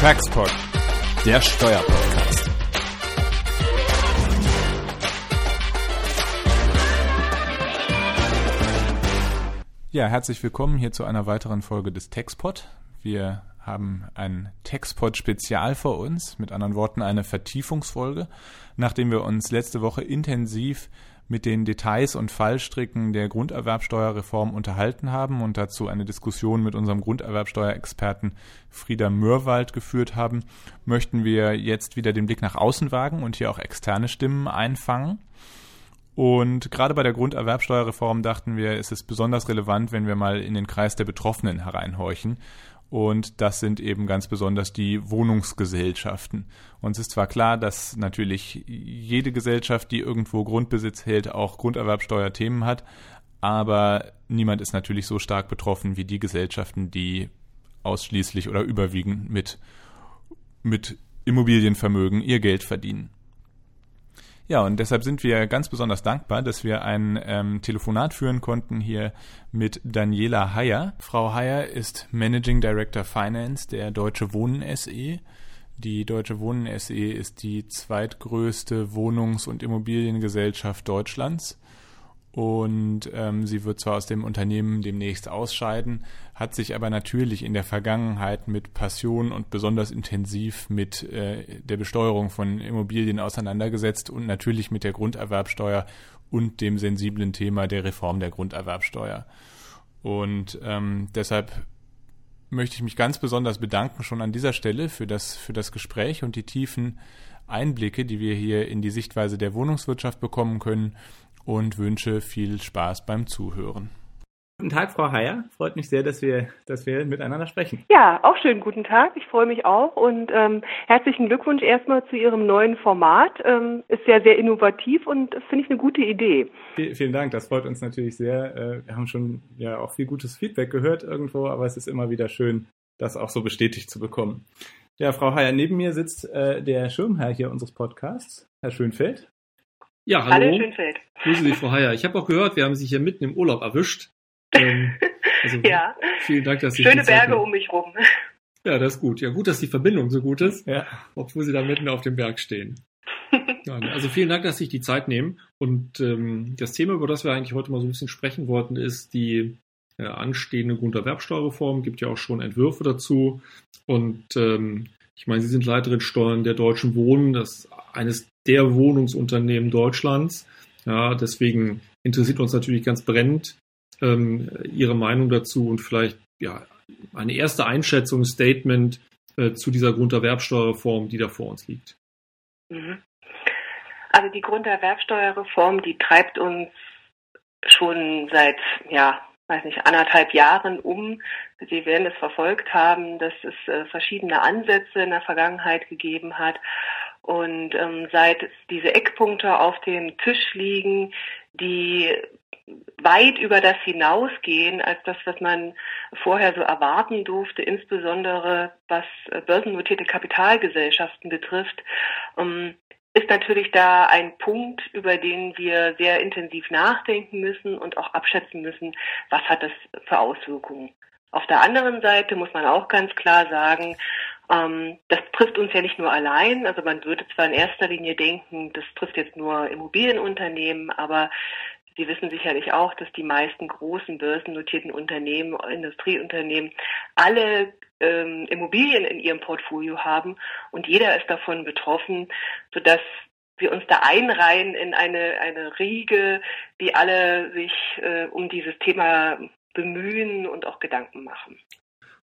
Taxpod, der Steuerpodcast. Ja, herzlich willkommen hier zu einer weiteren Folge des Taxpod. Wir haben ein Taxpod-Spezial vor uns, mit anderen Worten eine Vertiefungsfolge, nachdem wir uns letzte Woche intensiv mit den Details und Fallstricken der Grunderwerbsteuerreform unterhalten haben und dazu eine Diskussion mit unserem Grunderwerbsteuerexperten Frieda Mürwald geführt haben, möchten wir jetzt wieder den Blick nach außen wagen und hier auch externe Stimmen einfangen. Und gerade bei der Grunderwerbsteuerreform dachten wir, ist es besonders relevant, wenn wir mal in den Kreis der Betroffenen hereinhorchen und das sind eben ganz besonders die Wohnungsgesellschaften. Uns ist zwar klar, dass natürlich jede Gesellschaft, die irgendwo Grundbesitz hält, auch Grunderwerbsteuerthemen hat, aber niemand ist natürlich so stark betroffen wie die Gesellschaften, die ausschließlich oder überwiegend mit, mit Immobilienvermögen ihr Geld verdienen. Ja, und deshalb sind wir ganz besonders dankbar, dass wir ein ähm, Telefonat führen konnten hier mit Daniela Heyer. Frau Heyer ist Managing Director Finance der Deutsche Wohnen SE. Die Deutsche Wohnen SE ist die zweitgrößte Wohnungs- und Immobiliengesellschaft Deutschlands und ähm, sie wird zwar aus dem Unternehmen demnächst ausscheiden, hat sich aber natürlich in der Vergangenheit mit Passion und besonders intensiv mit äh, der Besteuerung von Immobilien auseinandergesetzt und natürlich mit der Grunderwerbsteuer und dem sensiblen Thema der Reform der Grunderwerbsteuer. Und ähm, deshalb möchte ich mich ganz besonders bedanken schon an dieser Stelle für das, für das Gespräch und die tiefen Einblicke, die wir hier in die Sichtweise der Wohnungswirtschaft bekommen können und wünsche viel Spaß beim Zuhören. Guten Tag, Frau Heyer. Freut mich sehr, dass wir, dass wir miteinander sprechen. Ja, auch schönen guten Tag. Ich freue mich auch und ähm, herzlichen Glückwunsch erstmal zu Ihrem neuen Format. Ähm, ist ja sehr innovativ und finde ich eine gute Idee. Vielen Dank, das freut uns natürlich sehr. Äh, wir haben schon ja auch viel gutes Feedback gehört irgendwo, aber es ist immer wieder schön, das auch so bestätigt zu bekommen. Ja, Frau Heyer, neben mir sitzt äh, der Schirmherr hier unseres Podcasts, Herr Schönfeld. Ja, hallo. Hallo Schönfeld. Grüße Sie, Frau Heyer. Ich habe auch gehört, wir haben Sie hier mitten im Urlaub erwischt. Ähm, also ja. Vielen Dank, dass Sie Schöne Berge um mich rum. Ja, das ist gut. Ja, gut, dass die Verbindung so gut ist, ja. obwohl Sie da mitten auf dem Berg stehen. Also vielen Dank, dass Sie sich die Zeit nehmen. Und ähm, das Thema, über das wir eigentlich heute mal so ein bisschen sprechen wollten, ist die äh, anstehende Grunderwerbsteuerreform. Gibt ja auch schon Entwürfe dazu. Und ähm, ich meine, Sie sind Leiterin Steuern der Deutschen Wohnen, das eines der Wohnungsunternehmen Deutschlands. Ja, deswegen interessiert uns natürlich ganz brennend ähm, Ihre Meinung dazu und vielleicht ja eine erste Einschätzung, Statement äh, zu dieser Grunderwerbsteuerreform, die da vor uns liegt. Mhm. Also die Grunderwerbsteuerreform, die treibt uns schon seit ja weiß nicht, anderthalb Jahren um. Sie werden es verfolgt haben, dass es äh, verschiedene Ansätze in der Vergangenheit gegeben hat. Und ähm, seit diese Eckpunkte auf dem Tisch liegen, die weit über das hinausgehen, als das, was man vorher so erwarten durfte, insbesondere was äh, börsennotierte Kapitalgesellschaften betrifft, ähm, ist natürlich da ein Punkt, über den wir sehr intensiv nachdenken müssen und auch abschätzen müssen, was hat das für Auswirkungen. Auf der anderen Seite muss man auch ganz klar sagen, ähm, das trifft uns ja nicht nur allein. Also man würde zwar in erster Linie denken, das trifft jetzt nur Immobilienunternehmen, aber Sie wissen sicherlich auch, dass die meisten großen börsennotierten Unternehmen, Industrieunternehmen, alle ähm, Immobilien in ihrem Portfolio haben und jeder ist davon betroffen, sodass wir uns da einreihen in eine, eine Riege, die alle sich äh, um dieses Thema bemühen und auch Gedanken machen.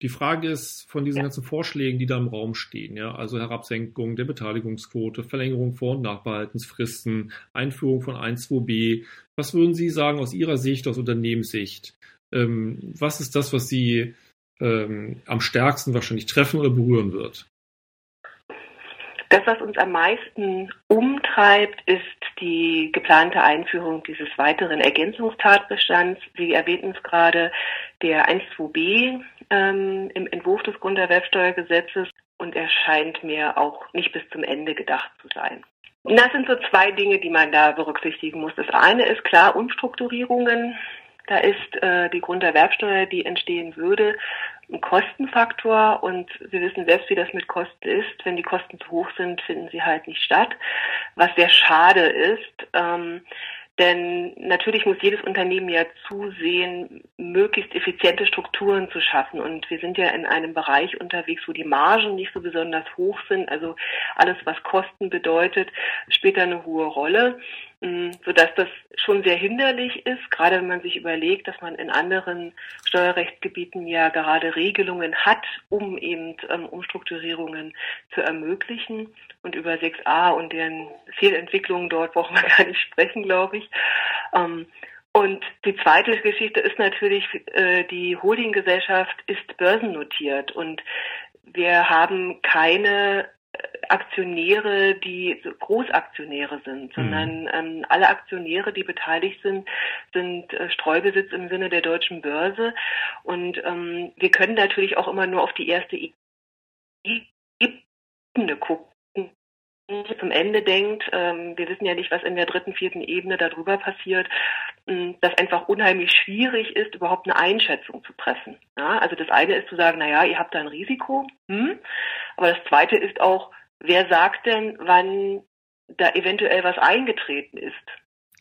Die Frage ist von diesen ja. ganzen Vorschlägen, die da im Raum stehen, ja, also Herabsenkung der Beteiligungsquote, Verlängerung Vor- und Nachbehaltensfristen, Einführung von 1.2b. Was würden Sie sagen aus Ihrer Sicht, aus Unternehmenssicht? Ähm, was ist das, was Sie ähm, am stärksten wahrscheinlich treffen oder berühren wird? Das, was uns am meisten umtreibt, ist die geplante Einführung dieses weiteren Ergänzungstatbestands. Sie erwähnten es gerade, der 1.2b ähm, im Entwurf des Grunderwerbsteuergesetzes und er scheint mir auch nicht bis zum Ende gedacht zu sein. Das sind so zwei Dinge, die man da berücksichtigen muss. Das eine ist klar Umstrukturierungen. Da ist äh, die Grunderwerbsteuer, die entstehen würde, ein Kostenfaktor und wir wissen selbst, wie das mit Kosten ist. Wenn die Kosten zu hoch sind, finden sie halt nicht statt, was sehr schade ist. Ähm, denn natürlich muss jedes Unternehmen ja zusehen, möglichst effiziente Strukturen zu schaffen. Und wir sind ja in einem Bereich unterwegs, wo die Margen nicht so besonders hoch sind. Also alles, was Kosten bedeutet, spielt da eine hohe Rolle. Mm, sodass das schon sehr hinderlich ist, gerade wenn man sich überlegt, dass man in anderen Steuerrechtsgebieten ja gerade Regelungen hat, um eben ähm, Umstrukturierungen zu ermöglichen. Und über 6a und deren Fehlentwicklungen dort brauchen wir gar nicht sprechen, glaube ich. Ähm, und die zweite Geschichte ist natürlich, äh, die Holdinggesellschaft ist börsennotiert und wir haben keine Aktionäre, die Großaktionäre sind, sondern mhm. ähm, alle Aktionäre, die beteiligt sind, sind äh, Streubesitz im Sinne der deutschen Börse. Und ähm, wir können natürlich auch immer nur auf die erste Ebene gucken zum Ende denkt, ähm, wir wissen ja nicht, was in der dritten, vierten Ebene darüber passiert, ähm, dass einfach unheimlich schwierig ist, überhaupt eine Einschätzung zu treffen. Ja, also das eine ist zu sagen, na ja, ihr habt da ein Risiko, hm? aber das zweite ist auch, wer sagt denn, wann da eventuell was eingetreten ist?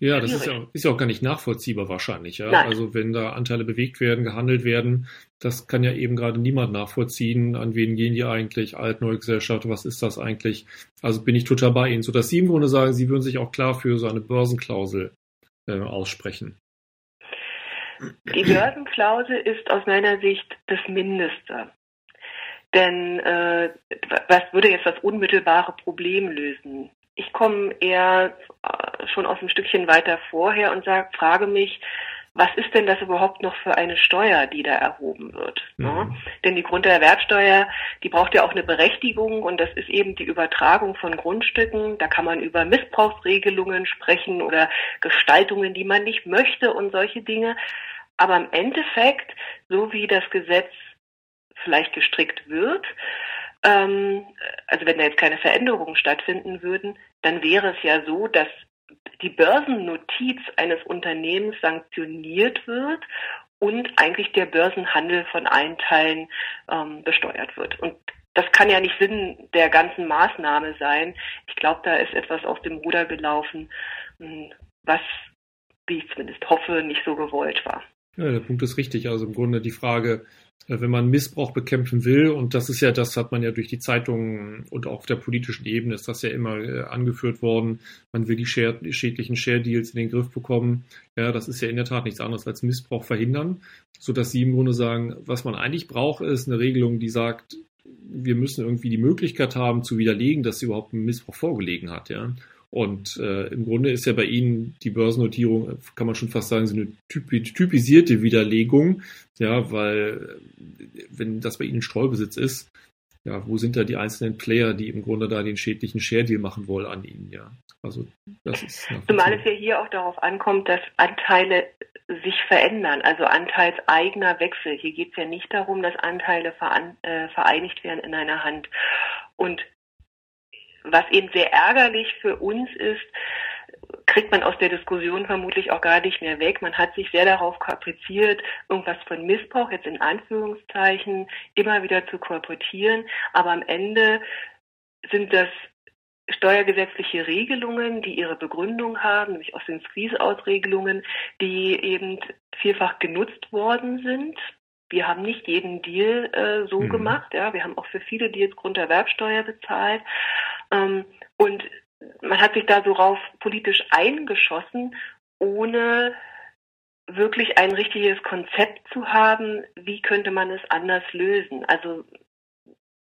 Ja, das ist ja, ist ja auch gar nicht nachvollziehbar wahrscheinlich. Ja? Also wenn da Anteile bewegt werden, gehandelt werden, das kann ja eben gerade niemand nachvollziehen. An wen gehen die eigentlich? Alt, neue Gesellschaft, was ist das eigentlich? Also bin ich total bei Ihnen, sodass Sie im Grunde sagen, Sie würden sich auch klar für so eine Börsenklausel äh, aussprechen. Die Börsenklausel ist aus meiner Sicht das Mindeste. Denn äh, was würde jetzt das unmittelbare Problem lösen? Ich komme eher äh, schon aus ein Stückchen weiter vorher und sag, frage mich, was ist denn das überhaupt noch für eine Steuer, die da erhoben wird? Mhm. Ne? Denn die Grunderwerbsteuer, die braucht ja auch eine Berechtigung und das ist eben die Übertragung von Grundstücken. Da kann man über Missbrauchsregelungen sprechen oder Gestaltungen, die man nicht möchte und solche Dinge. Aber im Endeffekt, so wie das Gesetz vielleicht gestrickt wird, ähm, also wenn da jetzt keine Veränderungen stattfinden würden, dann wäre es ja so, dass die Börsennotiz eines Unternehmens sanktioniert wird und eigentlich der Börsenhandel von Einteilen ähm, besteuert wird. Und das kann ja nicht Sinn der ganzen Maßnahme sein. Ich glaube, da ist etwas aus dem Ruder gelaufen, hm, was, wie ich zumindest hoffe, nicht so gewollt war. Ja, der Punkt ist richtig. Also im Grunde die Frage, wenn man Missbrauch bekämpfen will, und das ist ja, das hat man ja durch die Zeitungen und auch auf der politischen Ebene ist das ja immer äh, angeführt worden, man will die, Share, schädlichen Share-Deals in den Griff bekommen. Ja, das ist ja in der Tat nichts anderes als Missbrauch verhindern, so dass sie im Grunde sagen, was man eigentlich braucht, ist eine Regelung, die sagt, wir müssen irgendwie die Möglichkeit haben zu widerlegen, dass sie überhaupt ein Missbrauch vorgelegen hat, ja. Und äh, im Grunde ist ja bei Ihnen die Börsennotierung, kann man schon fast sagen, so eine typisierte Widerlegung, ja, weil wenn das bei Ihnen Streubesitz ist, ja, wo sind da die einzelnen Player, die im Grunde da den schädlichen Share-Deal machen wollen an Ihnen, ja. Also das ist. Zumal es ja hier auch darauf ankommt, dass Anteile sich verändern, also anteilseigener Wechsel. Hier geht es ja nicht darum, dass Anteile äh, vereinigt werden in einer Hand. Und was eben sehr ärgerlich für uns ist, kriegt man aus der Diskussion vermutlich auch gar nicht mehr weg. Man hat sich sehr darauf kapriziert, irgendwas von Missbrauch, jetzt in Anführungszeichen, immer wieder zu kolportieren. Aber am Ende sind das steuergesetzliche Regelungen, die ihre Begründung haben, nämlich aus den Squeeze-Out-Regelungen, die eben vielfach genutzt worden sind. Wir haben nicht jeden Deal äh, so mhm. gemacht, ja. Wir haben auch für viele Deals Grunderwerbsteuer bezahlt. Ähm, und man hat sich da so rauf politisch eingeschossen, ohne wirklich ein richtiges Konzept zu haben, wie könnte man es anders lösen. Also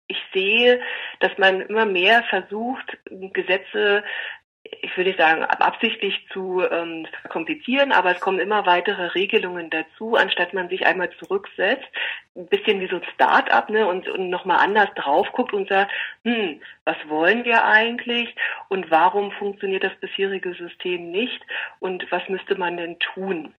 ich sehe, dass man immer mehr versucht, Gesetze ich würde sagen, absichtlich zu ähm, komplizieren, aber es kommen immer weitere Regelungen dazu, anstatt man sich einmal zurücksetzt, ein bisschen wie so ein Start-up, ne, und, und nochmal anders drauf guckt und sagt, hm, was wollen wir eigentlich und warum funktioniert das bisherige System nicht und was müsste man denn tun?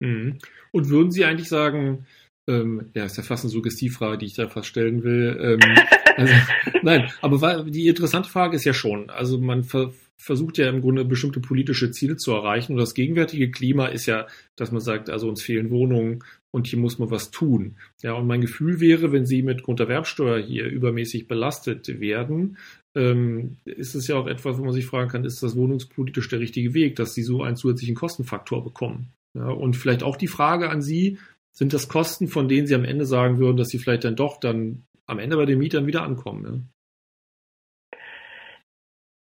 Mhm. Und würden Sie eigentlich sagen, ähm, ja, ist ja fast eine Suggestivfrage, die ich da fast stellen will. Ähm, also, nein, aber die interessante Frage ist ja schon, also man ver versucht ja im Grunde bestimmte politische Ziele zu erreichen. Und das gegenwärtige Klima ist ja, dass man sagt, also uns fehlen Wohnungen und hier muss man was tun. Ja, und mein Gefühl wäre, wenn Sie mit Grunderwerbsteuer hier übermäßig belastet werden, ähm, ist es ja auch etwas, wo man sich fragen kann, ist das wohnungspolitisch der richtige Weg, dass Sie so einen zusätzlichen Kostenfaktor bekommen? Ja, und vielleicht auch die Frage an Sie, sind das Kosten, von denen Sie am Ende sagen würden, dass Sie vielleicht dann doch dann am Ende bei den Mietern wieder ankommen?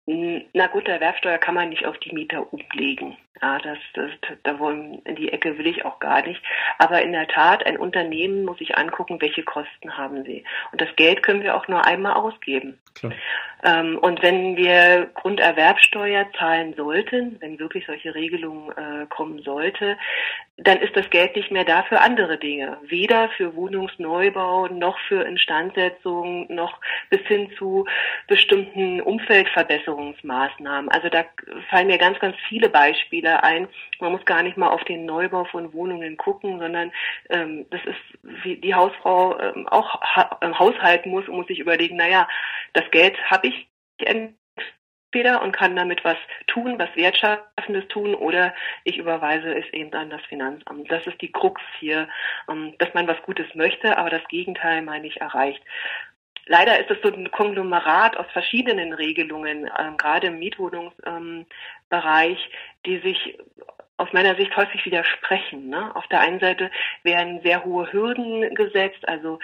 Ja? Na gut, der Erwerbsteuer kann man nicht auf die Mieter umlegen. Ja, das, das, da wollen, in die Ecke will ich auch gar nicht. Aber in der Tat, ein Unternehmen muss sich angucken, welche Kosten haben sie. Und das Geld können wir auch nur einmal ausgeben. Ähm, und wenn wir Grunderwerbsteuer zahlen sollten, wenn wirklich solche Regelungen äh, kommen sollte, dann ist das Geld nicht mehr da für andere Dinge. Weder für Wohnungsneubau, noch für Instandsetzung, noch bis hin zu bestimmten Umfeldverbesserungsmaßnahmen. Also da fallen mir ganz, ganz viele Beispiele ein. Man muss gar nicht mal auf den Neubau von Wohnungen gucken, sondern ähm, das ist, wie die Hausfrau ähm, auch ha haushalten muss und muss sich überlegen, naja, das Geld habe ich entweder und kann damit was tun, was Wertschaffendes tun, oder ich überweise es eben an das Finanzamt. Das ist die Krux hier, ähm, dass man was Gutes möchte, aber das Gegenteil, meine ich, erreicht. Leider ist es so ein Konglomerat aus verschiedenen Regelungen, ähm, gerade im Mietwohnungsbereich, ähm, die sich aus meiner Sicht häufig widersprechen. Ne? Auf der einen Seite werden sehr hohe Hürden gesetzt, also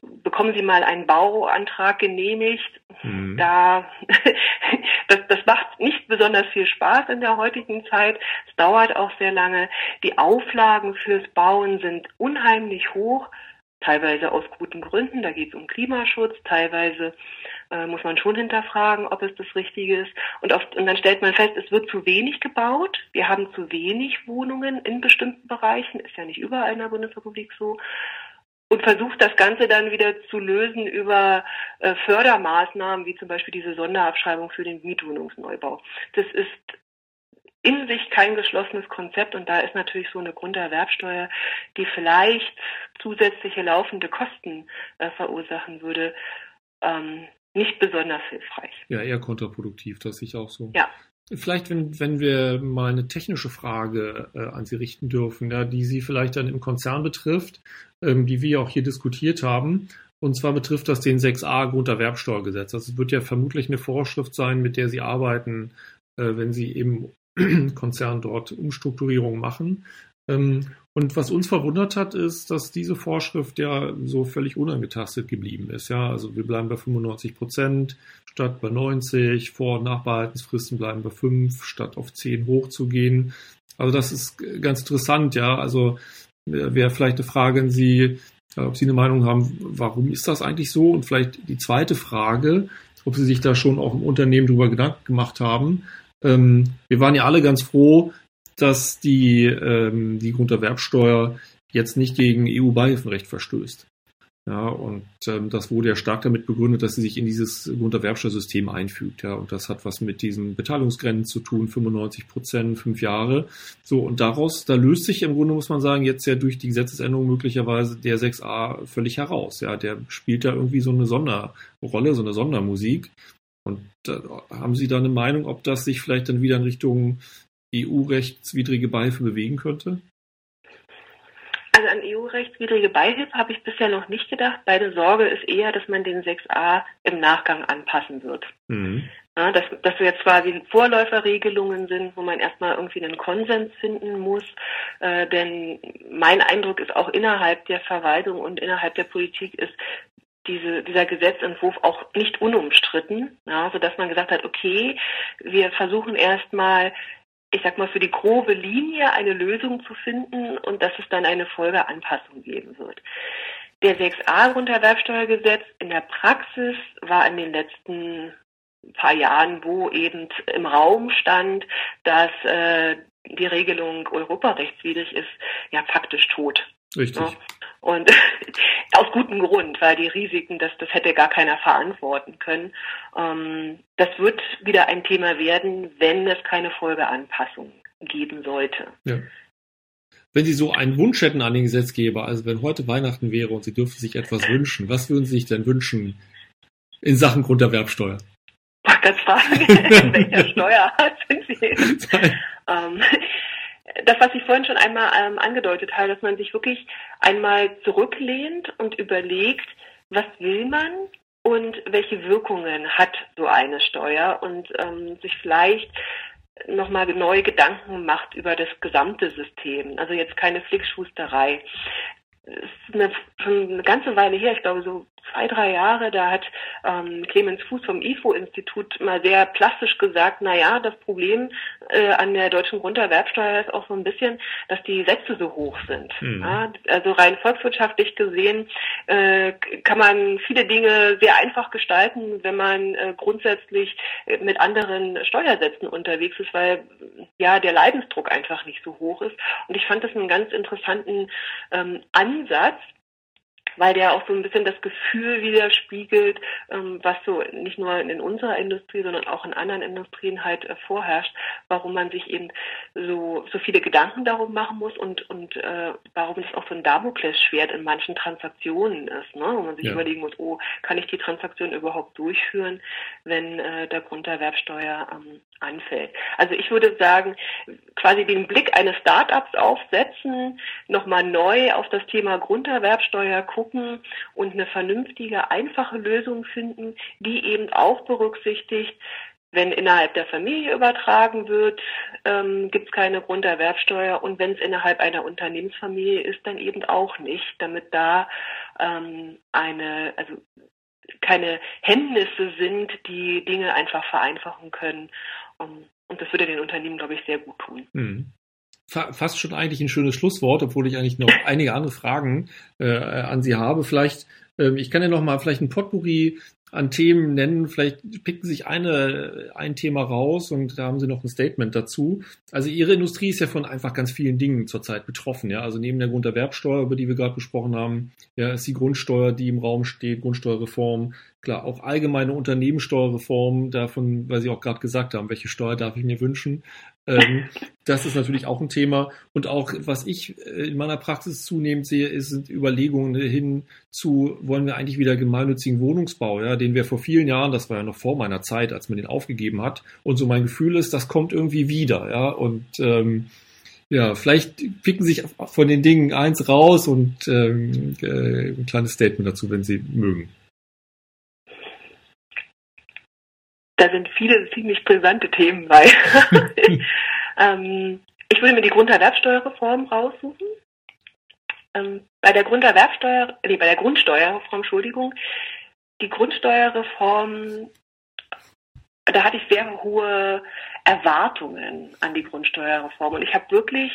bekommen Sie mal einen Bauantrag genehmigt. Mhm. Da das, das macht nicht besonders viel Spaß in der heutigen Zeit. Es dauert auch sehr lange. Die Auflagen fürs Bauen sind unheimlich hoch teilweise aus guten Gründen, da geht es um Klimaschutz, teilweise äh, muss man schon hinterfragen, ob es das Richtige ist. Und, oft, und dann stellt man fest, es wird zu wenig gebaut, wir haben zu wenig Wohnungen in bestimmten Bereichen, ist ja nicht überall in der Bundesrepublik so. Und versucht das Ganze dann wieder zu lösen über äh, Fördermaßnahmen, wie zum Beispiel diese Sonderabschreibung für den Mietwohnungsneubau. Das ist in sich kein geschlossenes Konzept und da ist natürlich so eine Grunderwerbsteuer, die vielleicht zusätzliche laufende Kosten äh, verursachen würde, ähm, nicht besonders hilfreich. Ja, eher kontraproduktiv, das sehe ich auch so. Ja. Vielleicht, wenn, wenn wir mal eine technische Frage äh, an Sie richten dürfen, ja, die Sie vielleicht dann im Konzern betrifft, ähm, die wir auch hier diskutiert haben. Und zwar betrifft das den 6a Grunderwerbsteuergesetz. Das wird ja vermutlich eine Vorschrift sein, mit der Sie arbeiten, äh, wenn Sie eben Konzern dort Umstrukturierungen machen. Ähm, und was uns verwundert hat, ist, dass diese Vorschrift ja so völlig unangetastet geblieben ist. Ja, also wir bleiben bei 95 Prozent statt bei 90, Vor- und Nachbehaltensfristen bleiben bei 5 statt auf 10 hochzugehen. Also das ist ganz interessant, ja. Also wäre vielleicht eine Frage an Sie, ob Sie eine Meinung haben, warum ist das eigentlich so? Und vielleicht die zweite Frage, ob Sie sich da schon auch im Unternehmen drüber Gedanken gemacht haben, ähm, wir waren ja alle ganz froh, dass die, ähm, die Grunderwerbsteuer jetzt nicht gegen EU-Beihilfenrecht verstößt. Ja, und ähm, das wurde ja stark damit begründet, dass sie sich in dieses Grunderwerbsteuersystem einfügt. Ja, und das hat was mit diesen Beteiligungsgrenzen zu tun, 95 Prozent, fünf Jahre. So, und daraus, da löst sich im Grunde, muss man sagen, jetzt ja durch die Gesetzesänderung möglicherweise der 6a völlig heraus. Ja, der spielt da irgendwie so eine Sonderrolle, so eine Sondermusik. Und äh, haben Sie da eine Meinung, ob das sich vielleicht dann wieder in Richtung EU-rechtswidrige Beihilfe bewegen könnte? Also an EU-rechtswidrige Beihilfe habe ich bisher noch nicht gedacht. Meine Sorge ist eher, dass man den 6a im Nachgang anpassen wird. Mhm. Ja, dass, dass wir jetzt quasi Vorläuferregelungen sind, wo man erstmal irgendwie einen Konsens finden muss. Äh, denn mein Eindruck ist auch innerhalb der Verwaltung und innerhalb der Politik ist, diese, dieser Gesetzentwurf auch nicht unumstritten, ja, sodass man gesagt hat, okay, wir versuchen erstmal, ich sag mal, für die grobe Linie eine Lösung zu finden und dass es dann eine Folgeanpassung geben wird. Der 6a Grunderwerbsteuergesetz in der Praxis war in den letzten paar Jahren, wo eben im Raum stand, dass äh, die Regelung europarechtswidrig ist, ja faktisch tot. Richtig. Ja. Und aus gutem Grund, weil die Risiken, das, das hätte gar keiner verantworten können. Ähm, das wird wieder ein Thema werden, wenn es keine Folgeanpassung geben sollte. Ja. Wenn Sie so einen Wunsch hätten an den Gesetzgeber, also wenn heute Weihnachten wäre und Sie dürften sich etwas wünschen, was würden Sie sich denn wünschen in Sachen Grunderwerbsteuer? wollte gerade fragen, welcher Steuerart sind Sie? ähm, das, was ich vorhin schon einmal ähm, angedeutet habe, dass man sich wirklich einmal zurücklehnt und überlegt, was will man und welche Wirkungen hat so eine Steuer und ähm, sich vielleicht nochmal neue Gedanken macht über das gesamte System. Also jetzt keine Flickschusterei. Es ist eine, schon eine ganze Weile her, ich glaube so zwei, drei Jahre, da hat ähm, Clemens Fuß vom IFO-Institut mal sehr plastisch gesagt, na ja, das Problem äh, an der deutschen Grunderwerbsteuer ist auch so ein bisschen, dass die Sätze so hoch sind. Mhm. Ja, also rein volkswirtschaftlich gesehen äh, kann man viele Dinge sehr einfach gestalten, wenn man äh, grundsätzlich mit anderen Steuersätzen unterwegs ist, weil ja der Leidensdruck einfach nicht so hoch ist. Und ich fand das einen ganz interessanten ähm, Ansatz, weil der auch so ein bisschen das Gefühl widerspiegelt, ähm, was so nicht nur in unserer Industrie, sondern auch in anderen Industrien halt äh, vorherrscht, warum man sich eben so, so viele Gedanken darum machen muss und, und äh, warum es auch so ein Damoklesschwert in manchen Transaktionen ist, ne? wo man sich ja. überlegen muss, oh, kann ich die Transaktion überhaupt durchführen, wenn äh, der Grunderwerbsteuer ähm, anfällt. Also ich würde sagen, quasi den Blick eines Startups aufsetzen, nochmal neu auf das Thema Grunderwerbsteuer gucken, gucken und eine vernünftige, einfache Lösung finden, die eben auch berücksichtigt, wenn innerhalb der Familie übertragen wird, ähm, gibt es keine Grunderwerbsteuer und wenn es innerhalb einer Unternehmensfamilie ist, dann eben auch nicht, damit da ähm, eine, also keine Hemmnisse sind, die Dinge einfach vereinfachen können. Um, und das würde den Unternehmen, glaube ich, sehr gut tun. Mhm fast schon eigentlich ein schönes Schlusswort, obwohl ich eigentlich noch einige andere Fragen äh, an Sie habe. Vielleicht, äh, ich kann ja noch mal vielleicht ein Potpourri an Themen nennen. Vielleicht picken sich eine, ein Thema raus und da haben Sie noch ein Statement dazu. Also Ihre Industrie ist ja von einfach ganz vielen Dingen zurzeit betroffen. Ja, also neben der Grunderwerbsteuer, über die wir gerade besprochen haben, ja, ist die Grundsteuer, die im Raum steht, Grundsteuerreform. Klar, auch allgemeine Unternehmenssteuerreform, davon, weil Sie auch gerade gesagt haben, welche Steuer darf ich mir wünschen. Ähm, das ist natürlich auch ein Thema. Und auch, was ich äh, in meiner Praxis zunehmend sehe, ist, sind Überlegungen hin zu, wollen wir eigentlich wieder gemeinnützigen Wohnungsbau, ja, den wir vor vielen Jahren, das war ja noch vor meiner Zeit, als man den aufgegeben hat. Und so mein Gefühl ist, das kommt irgendwie wieder, ja. Und ähm, ja, vielleicht picken sich von den Dingen eins raus und ähm, äh, ein kleines Statement dazu, wenn Sie mögen. da sind viele ziemlich brisante Themen bei. ähm, ich würde mir die Grunderwerbsteuerreform raussuchen. Ähm, bei der Grunderwerbsteuer, nee, bei der Grundsteuerreform, Entschuldigung, die Grundsteuerreform, da hatte ich sehr hohe Erwartungen an die Grundsteuerreform. Und ich habe wirklich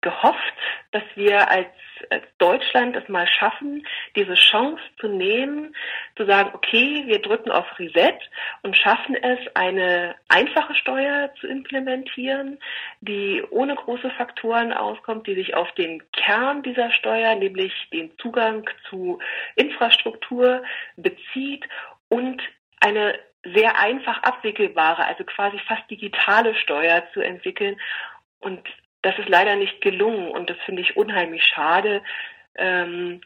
gehofft, dass wir als, als Deutschland es mal schaffen, diese Chance zu nehmen, zu sagen, okay, wir drücken auf Reset und schaffen es, eine einfache Steuer zu implementieren, die ohne große Faktoren auskommt, die sich auf den Kern dieser Steuer, nämlich den Zugang zu Infrastruktur bezieht und eine sehr einfach abwickelbare, also quasi fast digitale Steuer zu entwickeln. Und das ist leider nicht gelungen und das finde ich unheimlich schade. Ähm,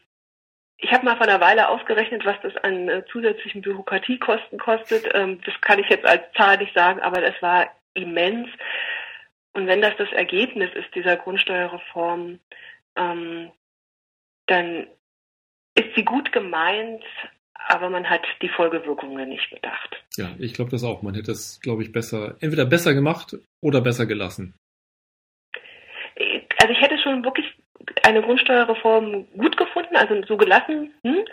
ich habe mal vor einer Weile ausgerechnet, was das an äh, zusätzlichen Bürokratiekosten kostet. Ähm, das kann ich jetzt als Zahl nicht sagen, aber das war immens. Und wenn das das Ergebnis ist dieser Grundsteuerreform, ähm, dann ist sie gut gemeint, aber man hat die Folgewirkungen nicht bedacht. Ja, ich glaube das auch. Man hätte es, glaube ich, besser, entweder besser gemacht oder besser gelassen. Also ich hätte schon wirklich eine Grundsteuerreform gut gefunden, also so gelassen, hm,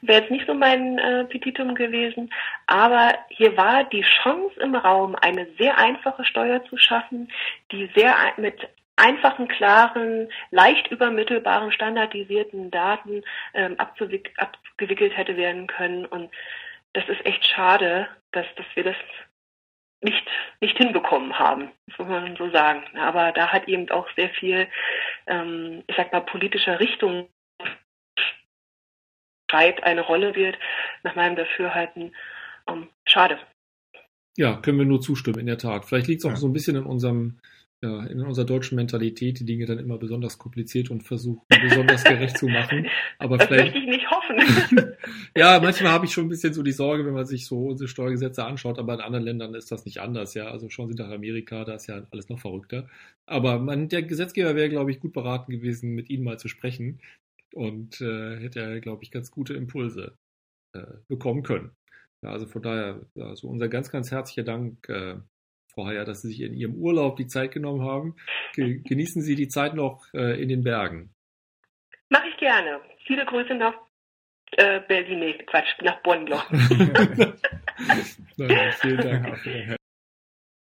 wäre jetzt nicht so mein äh, Petitum gewesen. Aber hier war die Chance im Raum, eine sehr einfache Steuer zu schaffen, die sehr mit einfachen, klaren, leicht übermittelbaren, standardisierten Daten ähm, abgewickelt hätte werden können. Und das ist echt schade, dass, dass wir das nicht, nicht hinbekommen haben, muss man so sagen. Aber da hat eben auch sehr viel, ähm, ich sag mal, politischer Richtung eine Rolle wird, nach meinem Dafürhalten. Ähm, schade. Ja, können wir nur zustimmen, in der Tat. Vielleicht liegt es auch ja. so ein bisschen in unserem ja, in unserer deutschen Mentalität die Dinge dann immer besonders kompliziert und versuchen, besonders gerecht zu machen. Aber das vielleicht. möchte ich nicht hoffen. ja, manchmal habe ich schon ein bisschen so die Sorge, wenn man sich so unsere Steuergesetze anschaut, aber in anderen Ländern ist das nicht anders, ja. Also schauen Sie nach Amerika, da ist ja alles noch verrückter. Aber man, der Gesetzgeber wäre, glaube ich, gut beraten gewesen, mit Ihnen mal zu sprechen und äh, hätte glaube ich, ganz gute Impulse äh, bekommen können. Ja, also von daher, also unser ganz, ganz herzlicher Dank, äh, Frau Heyer, dass Sie sich in Ihrem Urlaub die Zeit genommen haben. Genießen Sie die Zeit noch äh, in den Bergen. Mache ich gerne. Viele Grüße nach äh, Berlin, nee, Quatsch, nach Bonn noch. Vielen Dank.